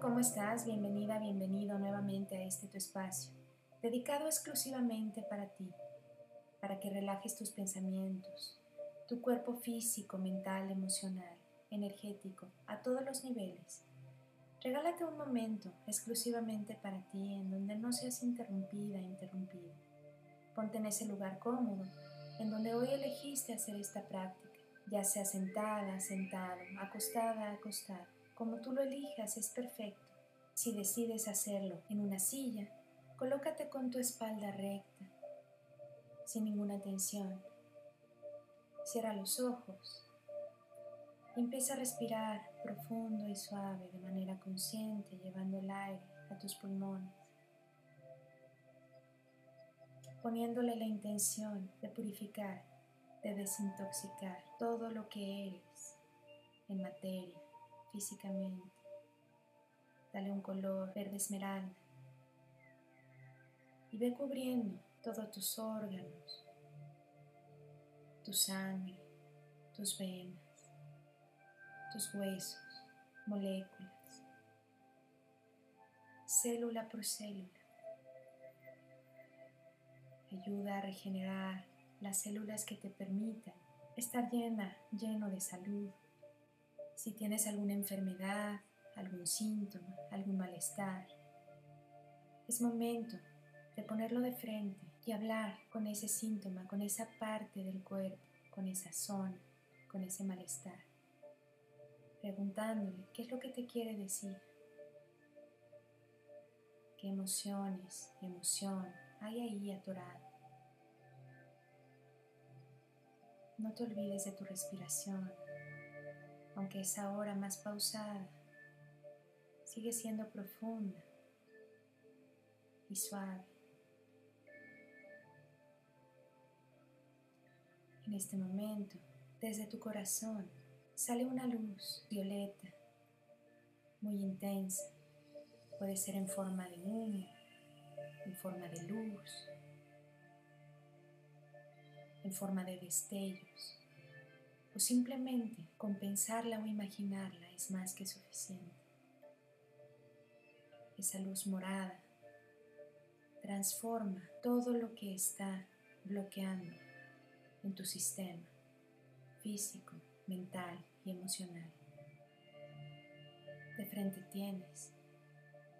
¿cómo estás? Bienvenida, bienvenido nuevamente a este tu espacio, dedicado exclusivamente para ti, para que relajes tus pensamientos, tu cuerpo físico, mental, emocional, energético, a todos los niveles. Regálate un momento exclusivamente para ti en donde no seas interrumpida, interrumpido. Ponte en ese lugar cómodo, en donde hoy elegiste hacer esta práctica, ya sea sentada, sentado, acostada, acostada como tú lo elijas es perfecto. Si decides hacerlo en una silla, colócate con tu espalda recta, sin ninguna tensión. Cierra los ojos y empieza a respirar profundo y suave de manera consciente, llevando el aire a tus pulmones, poniéndole la intención de purificar, de desintoxicar todo lo que eres en materia físicamente. Dale un color verde esmeralda y ve cubriendo todos tus órganos, tu sangre, tus venas, tus huesos, moléculas, célula por célula. Ayuda a regenerar las células que te permitan estar llena, lleno de salud, si tienes alguna enfermedad, algún síntoma, algún malestar. Es momento de ponerlo de frente y hablar con ese síntoma, con esa parte del cuerpo, con esa zona, con ese malestar. Preguntándole qué es lo que te quiere decir. ¿Qué emociones, emoción hay ahí atorado? No te olvides de tu respiración aunque es ahora más pausada, sigue siendo profunda y suave. En este momento, desde tu corazón, sale una luz violeta, muy intensa. Puede ser en forma de humo, en forma de luz, en forma de destellos o simplemente compensarla o imaginarla es más que suficiente. Esa luz morada transforma todo lo que está bloqueando en tu sistema físico, mental y emocional. De frente tienes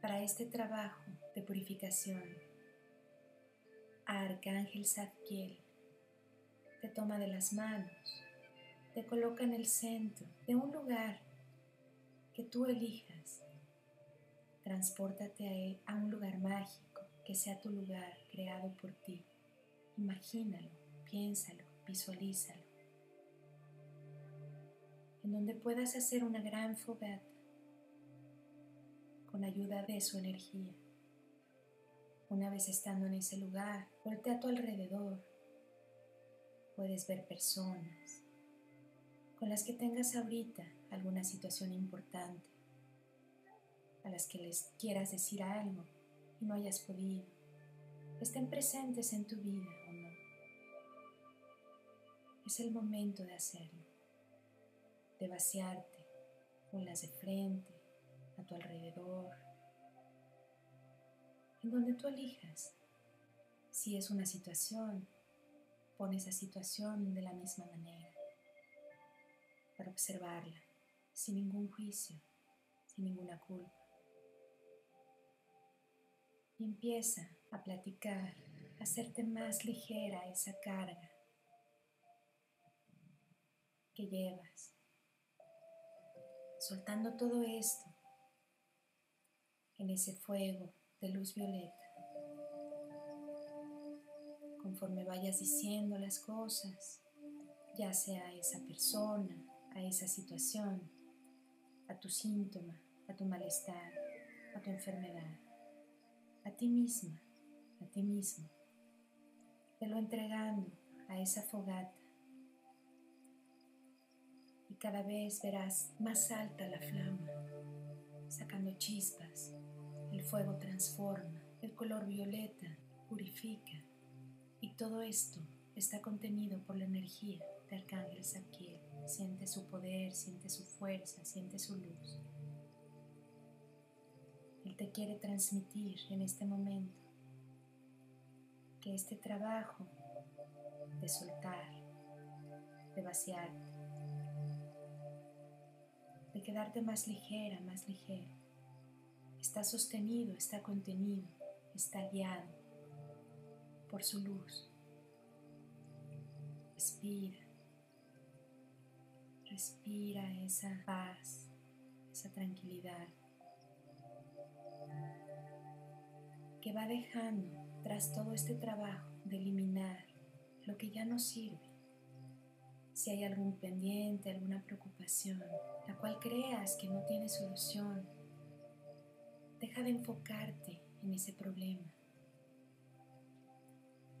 para este trabajo de purificación a Arcángel Zadkiel. Te toma de las manos te coloca en el centro de un lugar que tú elijas. Transpórtate a, un lugar mágico que sea tu lugar creado por ti. Imagínalo, piénsalo, visualízalo. En donde puedas hacer una gran fogata con ayuda de su energía. Una vez estando en ese lugar, voltea a tu alrededor. Puedes ver personas, con las que tengas ahorita alguna situación importante, a las que les quieras decir algo y no hayas podido, estén presentes en tu vida o no. Es el momento de hacerlo, de vaciarte, las de frente, a tu alrededor, en donde tú elijas. Si es una situación, pon esa situación de la misma manera para observarla sin ningún juicio, sin ninguna culpa. Y empieza a platicar, a hacerte más ligera esa carga que llevas, soltando todo esto en ese fuego de luz violeta. Conforme vayas diciendo las cosas, ya sea esa persona, a esa situación, a tu síntoma, a tu malestar, a tu enfermedad, a ti misma, a ti mismo. Te lo entregando a esa fogata y cada vez verás más alta la flama, sacando chispas. El fuego transforma, el color violeta purifica y todo esto está contenido por la energía de Arcángel Saquiel. Siente su poder, siente su fuerza, siente su luz. Él te quiere transmitir en este momento que este trabajo de soltar, de vaciarte, de quedarte más ligera, más ligero, está sostenido, está contenido, está guiado por su luz. Respira, respira esa paz, esa tranquilidad que va dejando tras todo este trabajo de eliminar lo que ya no sirve. Si hay algún pendiente, alguna preocupación, la cual creas que no tiene solución, deja de enfocarte en ese problema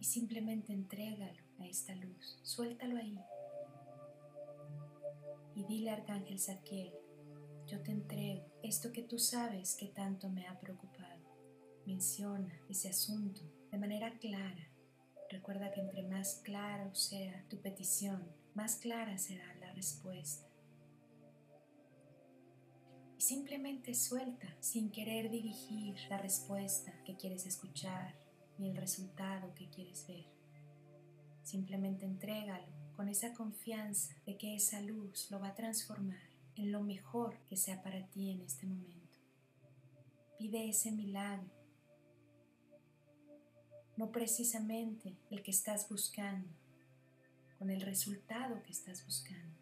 y simplemente entrégalo a esta luz, suéltalo ahí y dile Arcángel Zadkiel, yo te entrego esto que tú sabes que tanto me ha preocupado menciona ese asunto de manera clara. Recuerda que entre más claro sea tu petición, más clara será la respuesta. Y simplemente suelta sin querer dirigir la respuesta que quieres escuchar ni el resultado que quieres ver. Simplemente entrégalo con esa confianza de que esa luz lo va a transformar en lo mejor que sea para ti en este momento. Pide ese milagro no precisamente el que estás buscando, con el resultado que estás buscando.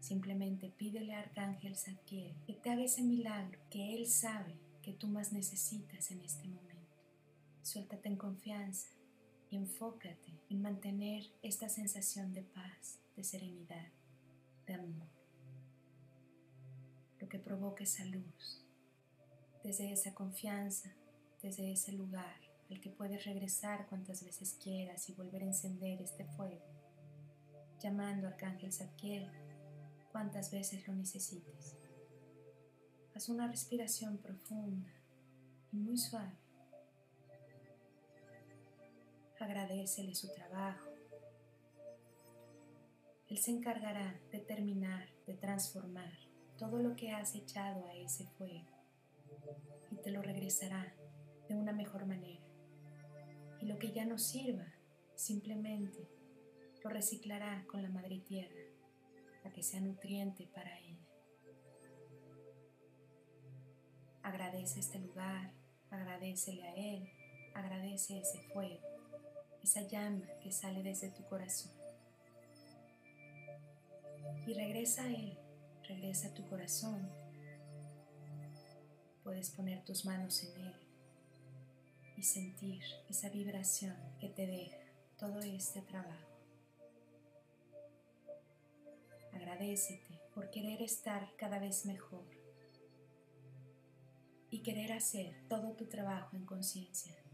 Simplemente pídele a Arcángel Zadkiel que te haga ese milagro que él sabe que tú más necesitas en este momento. Suéltate en confianza enfócate en mantener esta sensación de paz, de serenidad, de amor. Lo que provoca esa luz, desde esa confianza, desde ese lugar, al que puedes regresar cuantas veces quieras y volver a encender este fuego, llamando a Arcángel Zadkiel cuantas veces lo necesites. Haz una respiración profunda y muy suave. Agradecele su trabajo. Él se encargará de terminar, de transformar todo lo que has echado a ese fuego y te lo regresará de una mejor manera y lo que ya no sirva simplemente lo reciclará con la madre tierra para que sea nutriente para ella. Agradece este lugar, agradecele a él, agradece ese fuego, esa llama que sale desde tu corazón. Y regresa a él, regresa a tu corazón. Puedes poner tus manos en él y sentir esa vibración que te deja todo este trabajo. Agradecete por querer estar cada vez mejor y querer hacer todo tu trabajo en conciencia.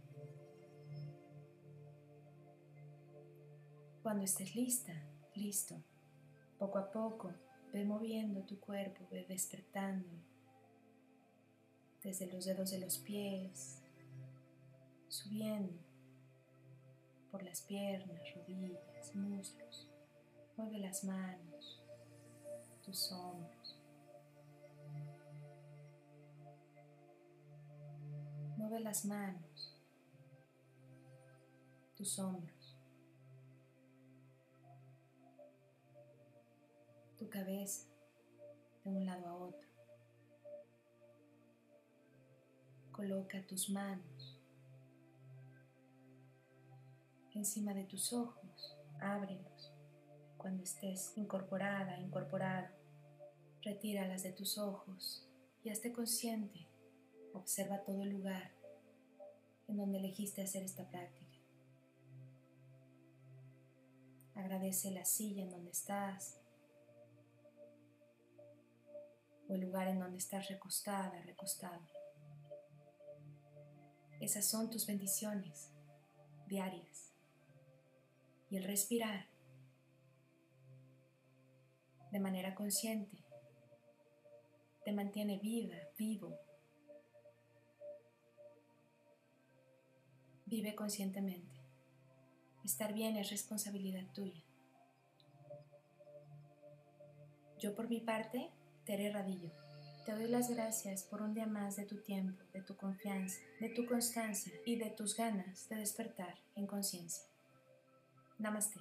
Cuando estés lista, listo, poco a poco ve moviendo tu cuerpo, ve despertando desde los dedos de los pies, subiendo por las piernas, rodillas, muslos. Mueve las manos, tus hombros. Mueve las manos, tus hombros, tu cabeza de un lado a otro. Coloca tus manos encima de tus ojos, ábrelos. Cuando estés incorporada, incorporado, retíralas de tus ojos y hazte consciente. Observa todo el lugar en donde elegiste hacer esta práctica. Agradece la silla en donde estás o el lugar en donde estás recostada, recostado. Esas son tus bendiciones diarias y el respirar de manera consciente te mantiene viva, vivo. Vive conscientemente. Estar bien es responsabilidad tuya. Yo por mi parte, Tere Radillo. Te doy las gracias por un día más de tu tiempo, de tu confianza, de tu constancia y de tus ganas de despertar en conciencia. Namaste.